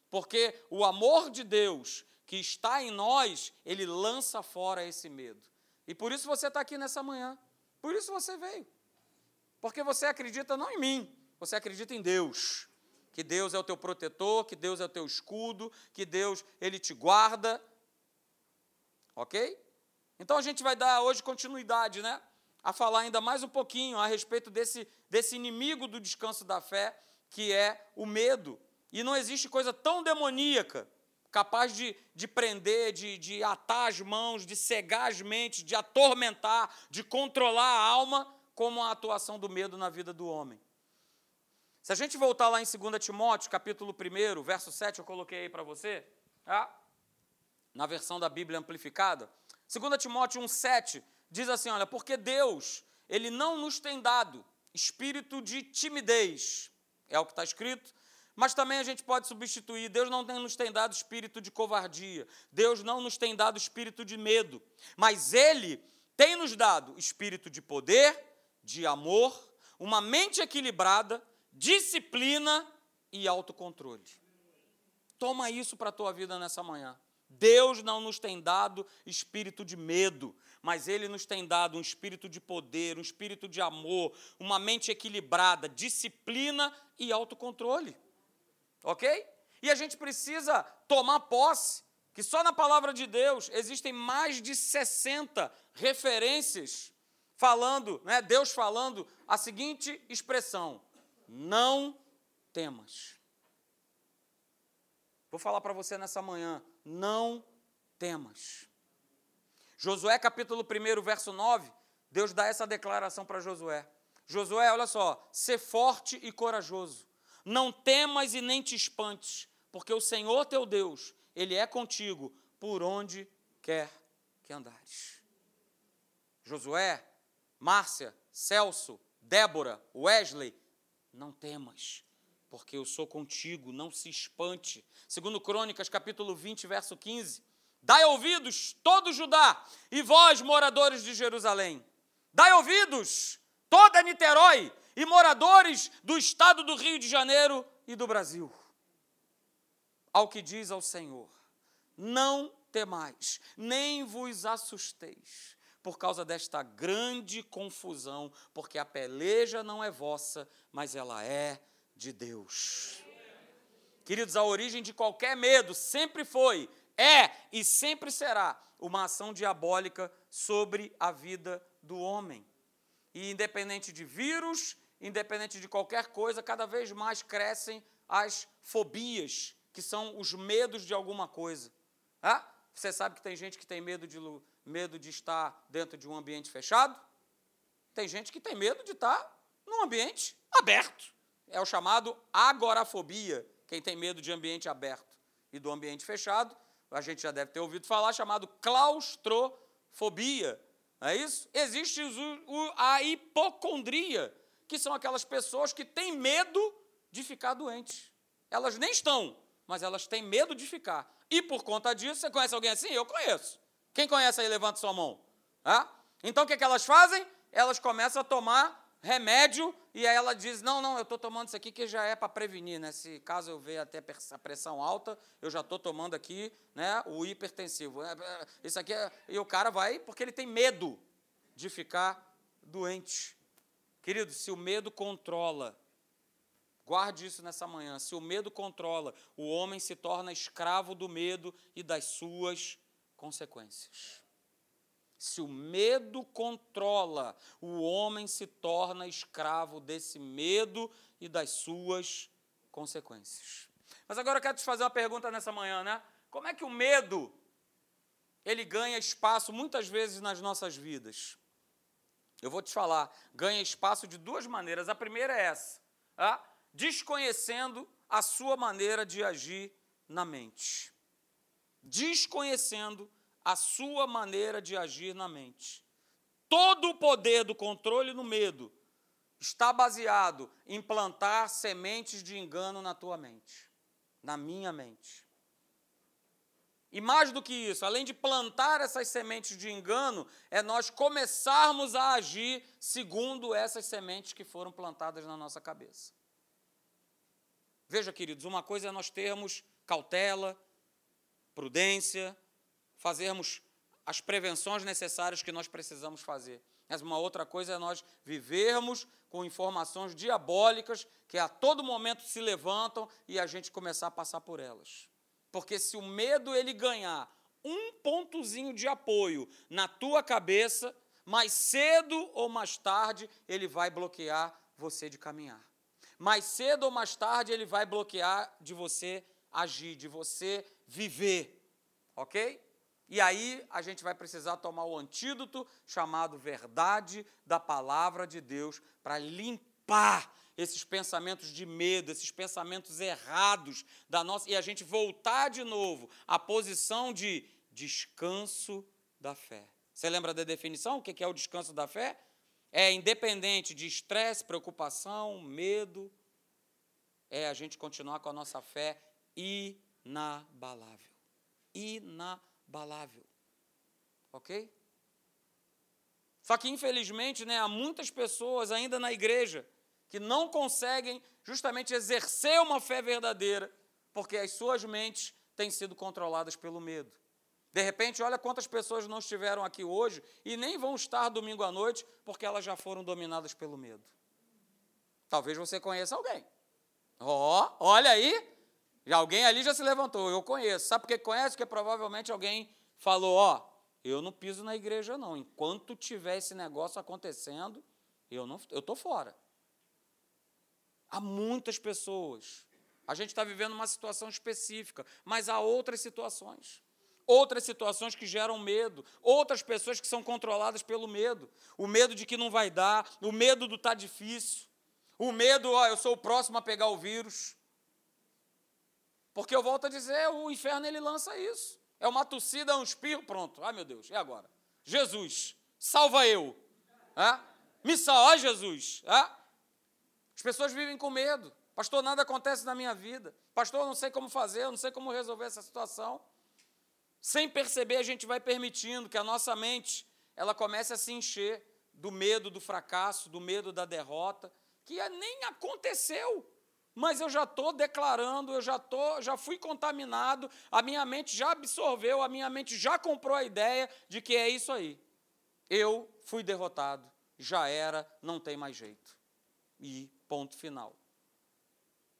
porque o amor de Deus que está em nós, ele lança fora esse medo. E por isso você está aqui nessa manhã, por isso você veio, porque você acredita não em mim, você acredita em Deus, que Deus é o teu protetor, que Deus é o teu escudo, que Deus ele te guarda, Ok? Então a gente vai dar hoje continuidade, né? A falar ainda mais um pouquinho a respeito desse, desse inimigo do descanso da fé, que é o medo. E não existe coisa tão demoníaca capaz de, de prender, de, de atar as mãos, de cegar as mentes, de atormentar, de controlar a alma, como a atuação do medo na vida do homem. Se a gente voltar lá em 2 Timóteo, capítulo 1, verso 7, eu coloquei aí para você, tá? na versão da Bíblia amplificada. 2 Timóteo 1,7 diz assim: olha, porque Deus, Ele não nos tem dado espírito de timidez, é o que está escrito, mas também a gente pode substituir: Deus não nos tem dado espírito de covardia, Deus não nos tem dado espírito de medo, mas Ele tem nos dado espírito de poder, de amor, uma mente equilibrada, disciplina e autocontrole. Toma isso para a tua vida nessa manhã. Deus não nos tem dado espírito de medo, mas Ele nos tem dado um espírito de poder, um espírito de amor, uma mente equilibrada, disciplina e autocontrole. Ok? E a gente precisa tomar posse que só na palavra de Deus existem mais de 60 referências falando, né, Deus falando a seguinte expressão: não temas. Vou falar para você nessa manhã, não temas. Josué capítulo 1, verso 9, Deus dá essa declaração para Josué. Josué, olha só, ser forte e corajoso. Não temas e nem te espantes, porque o Senhor teu Deus, Ele é contigo por onde quer que andares. Josué, Márcia, Celso, Débora, Wesley, não temas, porque eu sou contigo, não se espante. Segundo Crônicas, capítulo 20, verso 15. Dai ouvidos, todo Judá, e vós, moradores de Jerusalém. Dai ouvidos, toda Niterói, e moradores do estado do Rio de Janeiro e do Brasil. Ao que diz ao Senhor: Não temais, nem vos assusteis, por causa desta grande confusão, porque a peleja não é vossa, mas ela é de Deus. Queridos, a origem de qualquer medo sempre foi, é e sempre será uma ação diabólica sobre a vida do homem. E independente de vírus, independente de qualquer coisa, cada vez mais crescem as fobias, que são os medos de alguma coisa. Você sabe que tem gente que tem medo de, medo de estar dentro de um ambiente fechado? Tem gente que tem medo de estar num ambiente aberto. É o chamado agorafobia, quem tem medo de ambiente aberto e do ambiente fechado, a gente já deve ter ouvido falar, chamado claustrofobia. Não é isso? Existe a hipocondria, que são aquelas pessoas que têm medo de ficar doentes. Elas nem estão, mas elas têm medo de ficar. E por conta disso, você conhece alguém assim? Eu conheço. Quem conhece aí, levanta sua mão. Ah? Então o que, é que elas fazem? Elas começam a tomar remédio e aí ela diz: Não, não, eu estou tomando isso aqui que já é para prevenir, né? Se caso eu ver até a pressão alta, eu já estou tomando aqui né, o hipertensivo. É, é, isso aqui é... E o cara vai porque ele tem medo de ficar doente. Querido, se o medo controla, guarde isso nessa manhã, se o medo controla, o homem se torna escravo do medo e das suas consequências. Se o medo controla, o homem se torna escravo desse medo e das suas consequências. Mas agora eu quero te fazer uma pergunta nessa manhã, né? Como é que o medo ele ganha espaço muitas vezes nas nossas vidas? Eu vou te falar, ganha espaço de duas maneiras. A primeira é essa, tá? desconhecendo a sua maneira de agir na mente. Desconhecendo a sua maneira de agir na mente. Todo o poder do controle no medo está baseado em plantar sementes de engano na tua mente, na minha mente. E mais do que isso, além de plantar essas sementes de engano, é nós começarmos a agir segundo essas sementes que foram plantadas na nossa cabeça. Veja, queridos, uma coisa é nós termos cautela, prudência, fazermos as prevenções necessárias que nós precisamos fazer. Mas uma outra coisa é nós vivermos com informações diabólicas que a todo momento se levantam e a gente começar a passar por elas. Porque se o medo ele ganhar um pontozinho de apoio na tua cabeça, mais cedo ou mais tarde ele vai bloquear você de caminhar. Mais cedo ou mais tarde ele vai bloquear de você agir, de você viver, ok? E aí a gente vai precisar tomar o antídoto chamado verdade da palavra de Deus para limpar esses pensamentos de medo, esses pensamentos errados da nossa e a gente voltar de novo à posição de descanso da fé. Você lembra da definição? O que é o descanso da fé? É independente de estresse, preocupação, medo, é a gente continuar com a nossa fé inabalável. Inabalável. Ok? Só que, infelizmente, né, há muitas pessoas ainda na igreja que não conseguem justamente exercer uma fé verdadeira, porque as suas mentes têm sido controladas pelo medo. De repente, olha quantas pessoas não estiveram aqui hoje e nem vão estar domingo à noite, porque elas já foram dominadas pelo medo. Talvez você conheça alguém. Ó, oh, olha aí, alguém ali já se levantou, eu conheço. Sabe por que conhece? Porque provavelmente alguém falou, ó, oh, eu não piso na igreja não. Enquanto tiver esse negócio acontecendo, eu não, eu tô fora. Há muitas pessoas. A gente está vivendo uma situação específica, mas há outras situações. Outras situações que geram medo, outras pessoas que são controladas pelo medo. O medo de que não vai dar, o medo do tá difícil, o medo, ó, eu sou o próximo a pegar o vírus. Porque eu volto a dizer, o inferno ele lança isso. É uma tossida, um espirro, pronto. Ai meu Deus, e agora? Jesus, salva eu. É? Me salva, Jesus. É? As pessoas vivem com medo. Pastor, nada acontece na minha vida. Pastor, eu não sei como fazer, eu não sei como resolver essa situação. Sem perceber, a gente vai permitindo que a nossa mente ela comece a se encher do medo do fracasso, do medo da derrota, que nem aconteceu. Mas eu já estou declarando, eu já, tô, já fui contaminado, a minha mente já absorveu, a minha mente já comprou a ideia de que é isso aí. Eu fui derrotado, já era, não tem mais jeito. E Ponto final.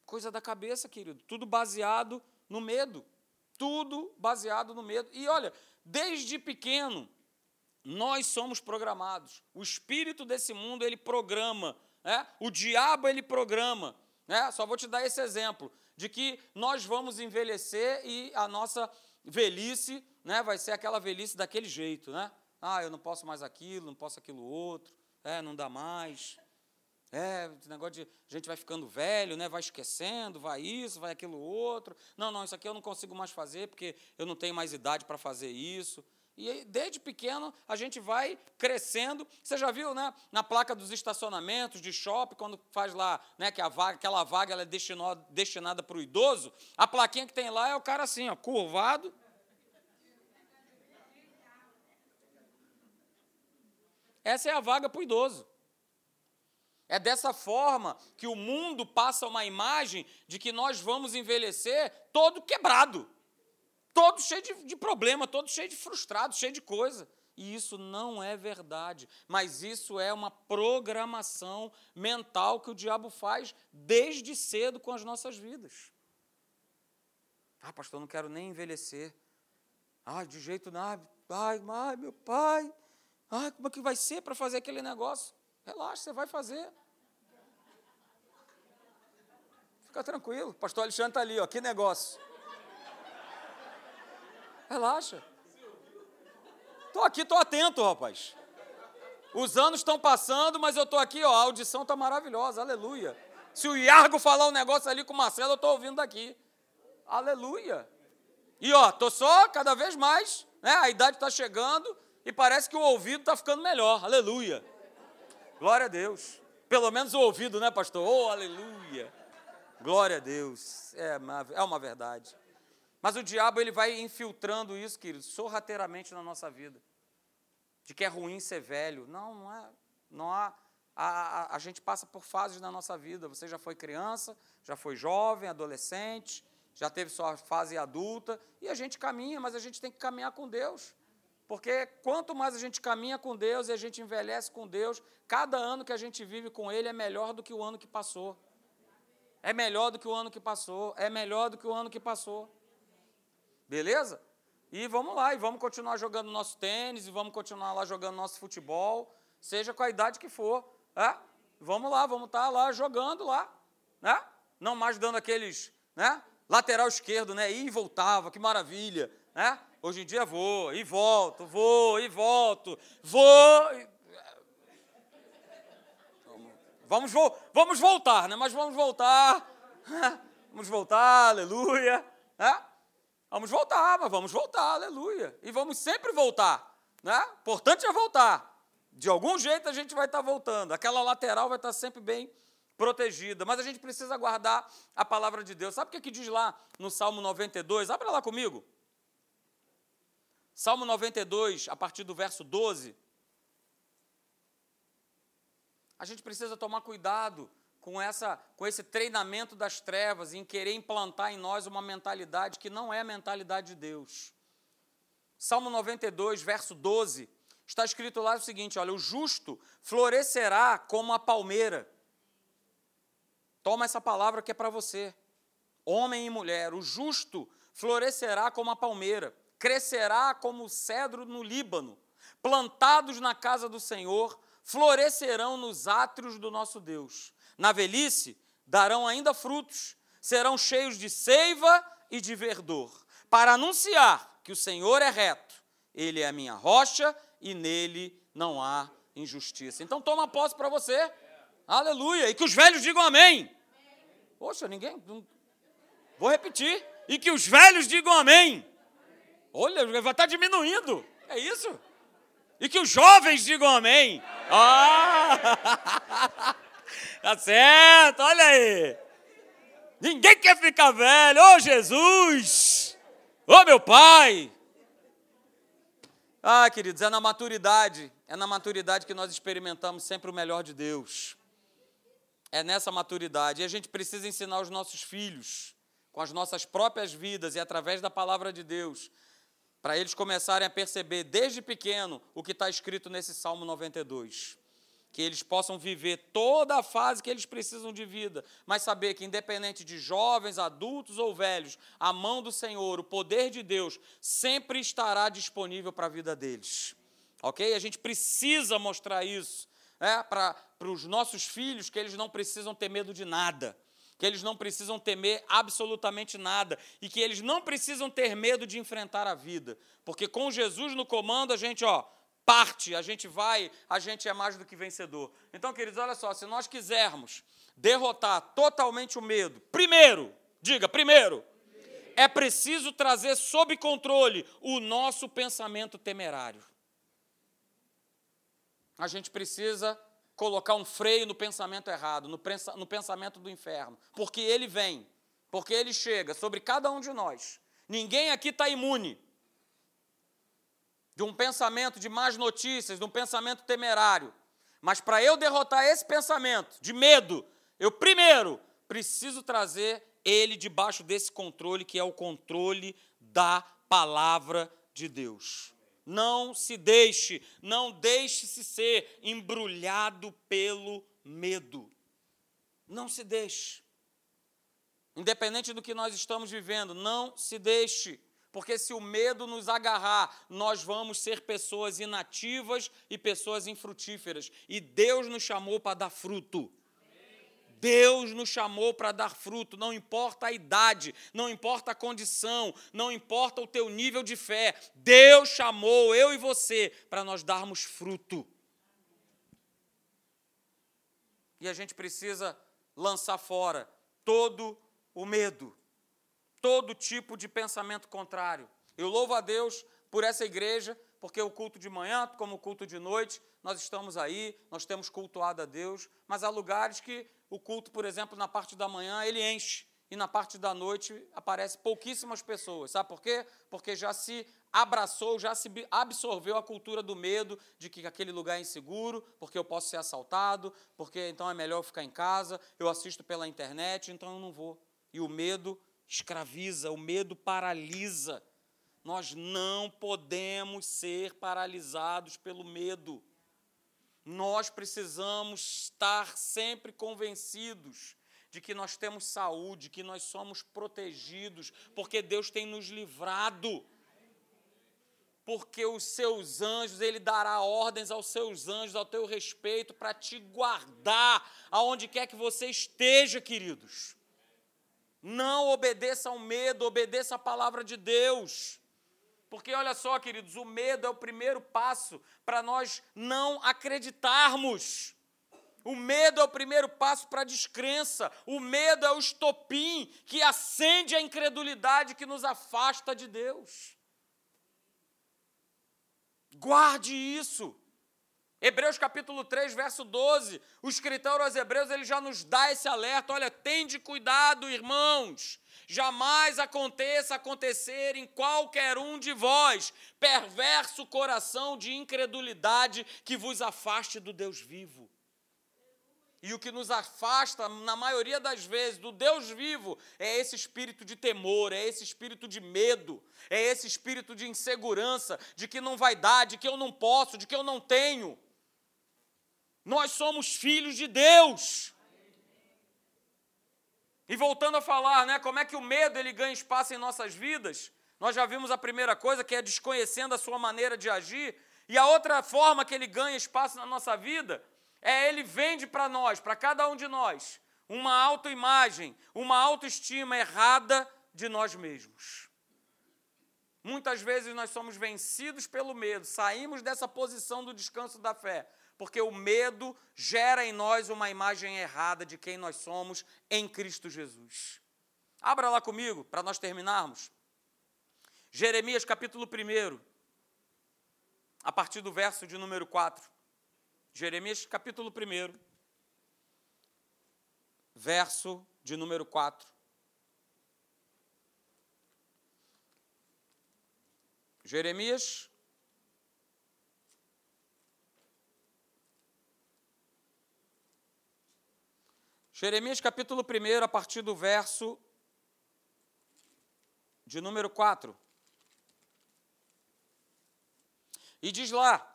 Coisa da cabeça, querido. Tudo baseado no medo. Tudo baseado no medo. E olha, desde pequeno, nós somos programados. O espírito desse mundo, ele programa. Né? O diabo, ele programa. Né? Só vou te dar esse exemplo, de que nós vamos envelhecer e a nossa velhice né, vai ser aquela velhice daquele jeito. Né? Ah, eu não posso mais aquilo, não posso aquilo outro, é, não dá mais. É, negócio de a gente vai ficando velho, né? vai esquecendo, vai isso, vai aquilo outro. Não, não, isso aqui eu não consigo mais fazer porque eu não tenho mais idade para fazer isso. E desde pequeno a gente vai crescendo. Você já viu, né, na placa dos estacionamentos de shopping, quando faz lá, né, que a vaga, aquela vaga ela é destinada, destinada para o idoso, a plaquinha que tem lá é o cara assim, ó, curvado. Essa é a vaga para o idoso. É dessa forma que o mundo passa uma imagem de que nós vamos envelhecer todo quebrado, todo cheio de, de problema, todo cheio de frustrado, cheio de coisa. E isso não é verdade, mas isso é uma programação mental que o diabo faz desde cedo com as nossas vidas. Ah, pastor, não quero nem envelhecer. Ah, de jeito nada. Ai, ai, meu pai. Ai, como é que vai ser para fazer aquele negócio? Relaxa, você vai fazer. Fica tranquilo. Pastor Alexandre está ali, ó. Que negócio. Relaxa. Estou aqui, estou atento, rapaz. Os anos estão passando, mas eu estou aqui, ó. A audição está maravilhosa. Aleluia. Se o Iargo falar um negócio ali com o Marcelo, eu estou ouvindo daqui. Aleluia. E ó, estou só cada vez mais, né? A idade está chegando e parece que o ouvido está ficando melhor. Aleluia. Glória a Deus. Pelo menos o ouvido, né, pastor? Oh, aleluia. Glória a Deus. É uma, é uma verdade. Mas o diabo ele vai infiltrando isso, querido, sorrateiramente na nossa vida. De que é ruim ser velho. Não, não é. Não há. A, a, a gente passa por fases na nossa vida. Você já foi criança, já foi jovem, adolescente, já teve sua fase adulta, e a gente caminha, mas a gente tem que caminhar com Deus. Porque quanto mais a gente caminha com Deus e a gente envelhece com Deus, cada ano que a gente vive com Ele é melhor do que o ano que passou. É melhor do que o ano que passou. É melhor do que o ano que passou. Beleza? E vamos lá, e vamos continuar jogando nosso tênis, e vamos continuar lá jogando nosso futebol, seja com a idade que for. É? Vamos lá, vamos estar tá lá jogando lá. Né? Não mais dando aqueles né? lateral esquerdo, né? E voltava, que maravilha, né? Hoje em dia vou, e volto, vou, e volto, vou. Vamos, vamos voltar, né? Mas vamos voltar. Vamos voltar, aleluia. Né? Vamos voltar, mas vamos voltar, aleluia. E vamos sempre voltar. Né? Importante é voltar. De algum jeito a gente vai estar voltando. Aquela lateral vai estar sempre bem protegida. Mas a gente precisa guardar a palavra de Deus. Sabe o que, é que diz lá no Salmo 92? Abra lá comigo. Salmo 92, a partir do verso 12. A gente precisa tomar cuidado com, essa, com esse treinamento das trevas, em querer implantar em nós uma mentalidade que não é a mentalidade de Deus. Salmo 92, verso 12, está escrito lá o seguinte: olha, o justo florescerá como a palmeira. Toma essa palavra que é para você, homem e mulher. O justo florescerá como a palmeira, crescerá como o cedro no Líbano, plantados na casa do Senhor, florescerão nos átrios do nosso Deus. Na velhice darão ainda frutos, serão cheios de seiva e de verdor, para anunciar que o Senhor é reto, ele é a minha rocha e nele não há injustiça. Então toma posse para você. Aleluia. E que os velhos digam amém. Poxa, ninguém. Vou repetir. E que os velhos digam amém. Olha, vai estar diminuindo. É isso? E que os jovens digam amém. Ah! Tá certo, olha aí. Ninguém quer ficar velho. Ô oh, Jesus! Ô oh, meu Pai! Ah, queridos, é na maturidade, é na maturidade que nós experimentamos sempre o melhor de Deus. É nessa maturidade. E a gente precisa ensinar os nossos filhos, com as nossas próprias vidas e através da palavra de Deus, para eles começarem a perceber desde pequeno o que está escrito nesse Salmo 92 que eles possam viver toda a fase que eles precisam de vida, mas saber que, independente de jovens, adultos ou velhos, a mão do Senhor, o poder de Deus, sempre estará disponível para a vida deles. Ok? A gente precisa mostrar isso né, para os nossos filhos, que eles não precisam ter medo de nada. Que eles não precisam temer absolutamente nada e que eles não precisam ter medo de enfrentar a vida, porque com Jesus no comando a gente, ó, parte, a gente vai, a gente é mais do que vencedor. Então, queridos, olha só, se nós quisermos derrotar totalmente o medo, primeiro, diga, primeiro, é preciso trazer sob controle o nosso pensamento temerário. A gente precisa colocar um freio no pensamento errado, no pensamento do inferno, porque ele vem, porque ele chega sobre cada um de nós. Ninguém aqui está imune de um pensamento de más notícias, de um pensamento temerário. Mas para eu derrotar esse pensamento de medo, eu primeiro preciso trazer ele debaixo desse controle, que é o controle da palavra de Deus. Não se deixe, não deixe-se ser embrulhado pelo medo. Não se deixe. Independente do que nós estamos vivendo, não se deixe. Porque se o medo nos agarrar, nós vamos ser pessoas inativas e pessoas infrutíferas. E Deus nos chamou para dar fruto. Deus nos chamou para dar fruto, não importa a idade, não importa a condição, não importa o teu nível de fé. Deus chamou eu e você para nós darmos fruto. E a gente precisa lançar fora todo o medo todo tipo de pensamento contrário. Eu louvo a Deus por essa igreja, porque o culto de manhã, como o culto de noite, nós estamos aí, nós temos cultuado a Deus, mas há lugares que o culto, por exemplo, na parte da manhã, ele enche, e na parte da noite aparece pouquíssimas pessoas. Sabe por quê? Porque já se abraçou, já se absorveu a cultura do medo de que aquele lugar é inseguro, porque eu posso ser assaltado, porque então é melhor eu ficar em casa, eu assisto pela internet, então eu não vou. E o medo escraviza, o medo paralisa. Nós não podemos ser paralisados pelo medo. Nós precisamos estar sempre convencidos de que nós temos saúde, que nós somos protegidos, porque Deus tem nos livrado. Porque os seus anjos, Ele dará ordens aos seus anjos ao teu respeito para te guardar aonde quer que você esteja, queridos. Não obedeça ao medo, obedeça à palavra de Deus. Porque olha só, queridos, o medo é o primeiro passo para nós não acreditarmos. O medo é o primeiro passo para a descrença. O medo é o estopim que acende a incredulidade que nos afasta de Deus. Guarde isso. Hebreus capítulo 3, verso 12, o escritor aos Hebreus ele já nos dá esse alerta: olha, tende cuidado, irmãos, jamais aconteça acontecer em qualquer um de vós perverso coração de incredulidade que vos afaste do Deus vivo. E o que nos afasta, na maioria das vezes, do Deus vivo é esse espírito de temor, é esse espírito de medo, é esse espírito de insegurança, de que não vai dar, de que eu não posso, de que eu não tenho. Nós somos filhos de Deus. E voltando a falar, né, como é que o medo ele ganha espaço em nossas vidas? Nós já vimos a primeira coisa, que é desconhecendo a sua maneira de agir, e a outra forma que ele ganha espaço na nossa vida é ele vende para nós, para cada um de nós, uma autoimagem, uma autoestima errada de nós mesmos. Muitas vezes nós somos vencidos pelo medo, saímos dessa posição do descanso da fé, porque o medo gera em nós uma imagem errada de quem nós somos em Cristo Jesus. Abra lá comigo, para nós terminarmos. Jeremias capítulo 1, a partir do verso de número 4. Jeremias capítulo 1, verso de número 4. Jeremias Jeremias capítulo 1, a partir do verso de número 4. E diz lá,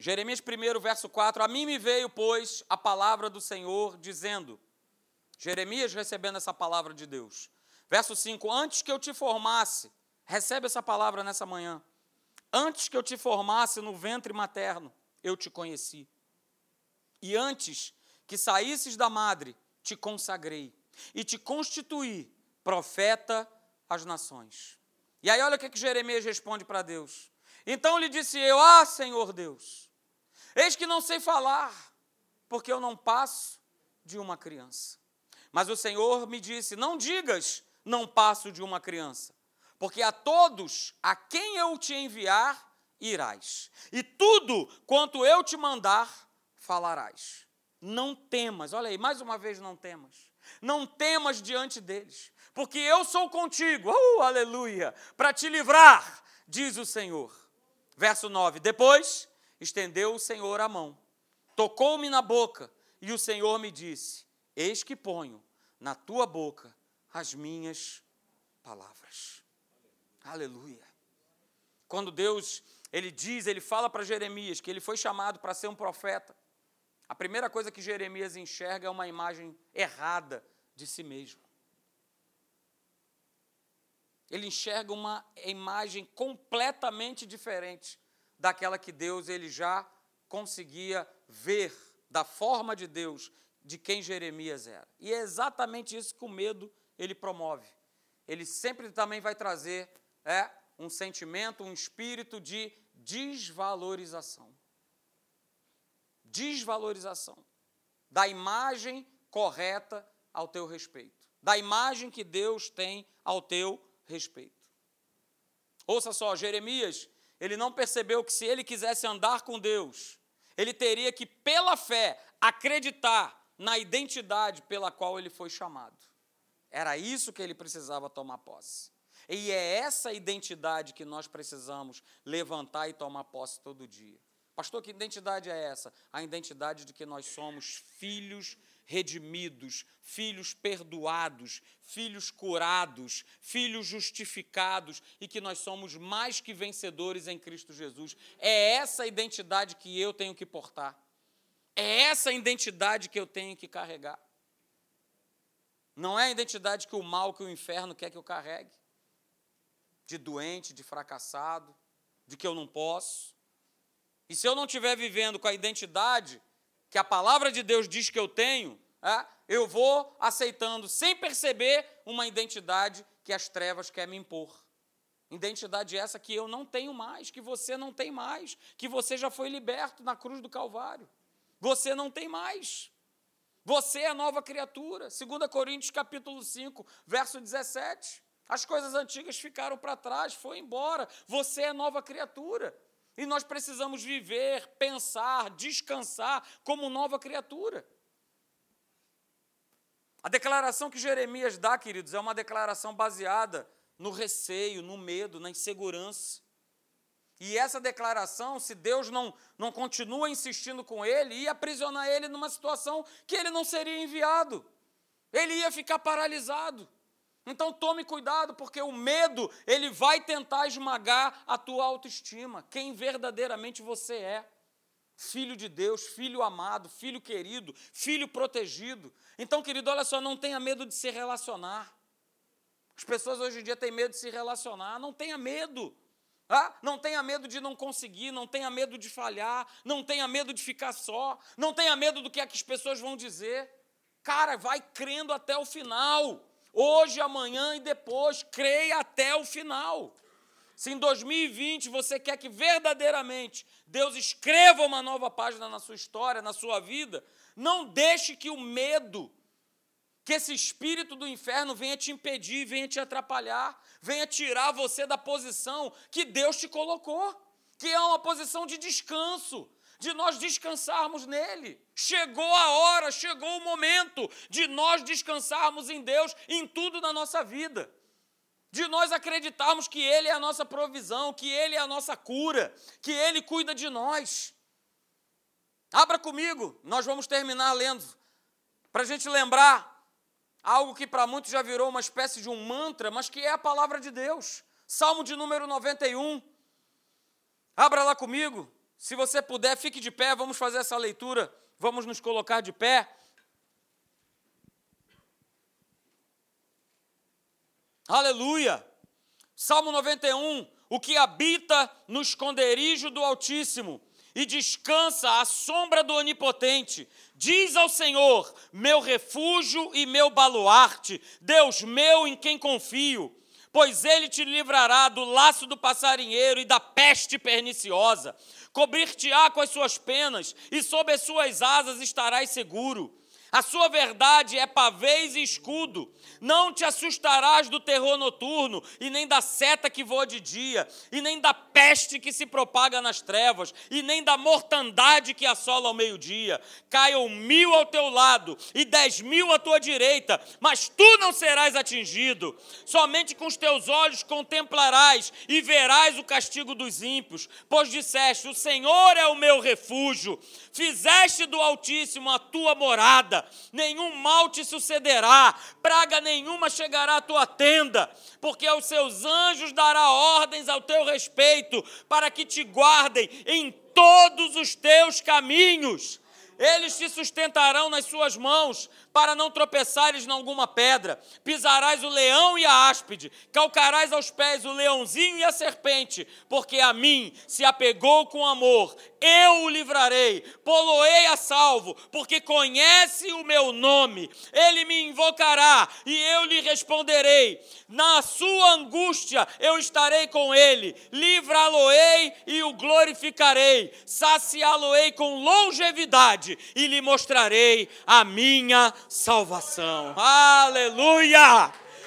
Jeremias 1, verso 4: A mim me veio, pois, a palavra do Senhor, dizendo, Jeremias recebendo essa palavra de Deus. Verso 5: Antes que eu te formasse, recebe essa palavra nessa manhã. Antes que eu te formasse no ventre materno, eu te conheci. E antes que saísses da madre, te consagrei e te constituí profeta às nações. E aí, olha o que, que Jeremias responde para Deus. Então lhe disse eu: Ah, Senhor Deus, eis que não sei falar, porque eu não passo de uma criança. Mas o Senhor me disse: Não digas, não passo de uma criança, porque a todos a quem eu te enviar, irás, e tudo quanto eu te mandar, falarás. Não temas, olha aí, mais uma vez, não temas. Não temas diante deles, porque eu sou contigo, uh, aleluia, para te livrar, diz o Senhor. Verso 9: Depois estendeu o Senhor a mão, tocou-me na boca, e o Senhor me disse: Eis que ponho na tua boca as minhas palavras. Aleluia. Quando Deus, ele diz, ele fala para Jeremias que ele foi chamado para ser um profeta, a primeira coisa que Jeremias enxerga é uma imagem errada de si mesmo. Ele enxerga uma imagem completamente diferente daquela que Deus ele já conseguia ver da forma de Deus, de quem Jeremias era. E é exatamente isso que o medo ele promove. Ele sempre também vai trazer é, um sentimento, um espírito de desvalorização desvalorização da imagem correta ao teu respeito, da imagem que Deus tem ao teu respeito. Ouça só, Jeremias, ele não percebeu que se ele quisesse andar com Deus, ele teria que, pela fé, acreditar na identidade pela qual ele foi chamado. Era isso que ele precisava tomar posse. E é essa identidade que nós precisamos levantar e tomar posse todo dia. Pastor, que identidade é essa? A identidade de que nós somos filhos redimidos, filhos perdoados, filhos curados, filhos justificados e que nós somos mais que vencedores em Cristo Jesus. É essa identidade que eu tenho que portar. É essa identidade que eu tenho que carregar. Não é a identidade que o mal, que o inferno quer que eu carregue. De doente, de fracassado, de que eu não posso. E se eu não estiver vivendo com a identidade que a palavra de Deus diz que eu tenho, é, eu vou aceitando, sem perceber, uma identidade que as trevas querem me impor. Identidade essa que eu não tenho mais, que você não tem mais, que você já foi liberto na cruz do Calvário. Você não tem mais. Você é nova criatura. 2 Coríntios capítulo 5, verso 17. As coisas antigas ficaram para trás, foi embora. Você é nova criatura. E nós precisamos viver, pensar, descansar como nova criatura. A declaração que Jeremias dá, queridos, é uma declaração baseada no receio, no medo, na insegurança. E essa declaração, se Deus não, não continua insistindo com ele, ia aprisionar ele numa situação que ele não seria enviado. Ele ia ficar paralisado. Então tome cuidado, porque o medo, ele vai tentar esmagar a tua autoestima, quem verdadeiramente você é. Filho de Deus, filho amado, filho querido, filho protegido. Então, querido, olha só, não tenha medo de se relacionar. As pessoas hoje em dia têm medo de se relacionar, não tenha medo. Ah, não tenha medo de não conseguir, não tenha medo de falhar, não tenha medo de ficar só, não tenha medo do que, é que as pessoas vão dizer. Cara, vai crendo até o final. Hoje, amanhã e depois, creia até o final. Se em 2020 você quer que verdadeiramente Deus escreva uma nova página na sua história, na sua vida, não deixe que o medo, que esse espírito do inferno venha te impedir, venha te atrapalhar, venha tirar você da posição que Deus te colocou, que é uma posição de descanso, de nós descansarmos nele. Chegou a hora, chegou o momento de nós descansarmos em Deus em tudo na nossa vida. De nós acreditarmos que Ele é a nossa provisão, que Ele é a nossa cura, que Ele cuida de nós. Abra comigo, nós vamos terminar lendo, para a gente lembrar algo que para muitos já virou uma espécie de um mantra, mas que é a palavra de Deus. Salmo de número 91. Abra lá comigo. Se você puder, fique de pé, vamos fazer essa leitura, vamos nos colocar de pé. Aleluia! Salmo 91: O que habita no esconderijo do Altíssimo e descansa à sombra do Onipotente, diz ao Senhor: Meu refúgio e meu baluarte, Deus meu em quem confio pois ele te livrará do laço do passarinheiro e da peste perniciosa. Cobrir-te-á com as suas penas, e sob as suas asas estarás seguro. A sua verdade é pavês e escudo. Não te assustarás do terror noturno, e nem da seta que voa de dia, e nem da peste que se propaga nas trevas, e nem da mortandade que assola ao meio-dia. Caiam mil ao teu lado e dez mil à tua direita, mas tu não serás atingido. Somente com os teus olhos contemplarás e verás o castigo dos ímpios, pois disseste: O Senhor é o meu refúgio. Fizeste do Altíssimo a tua morada nenhum mal te sucederá, praga nenhuma chegará à tua tenda, porque aos seus anjos dará ordens ao teu respeito, para que te guardem em todos os teus caminhos. Eles te sustentarão nas suas mãos, para não tropeçares em alguma pedra. Pisarás o leão e a áspide, calcarás aos pés o leãozinho e a serpente, porque a mim se apegou com amor. Eu o livrarei, poloei a salvo, porque conhece o meu nome. Ele me invocará e eu lhe responderei. Na sua angústia eu estarei com ele, livrá-lo-ei e o glorificarei, saciá-lo-ei com longevidade e lhe mostrarei a minha salvação. Aleluia!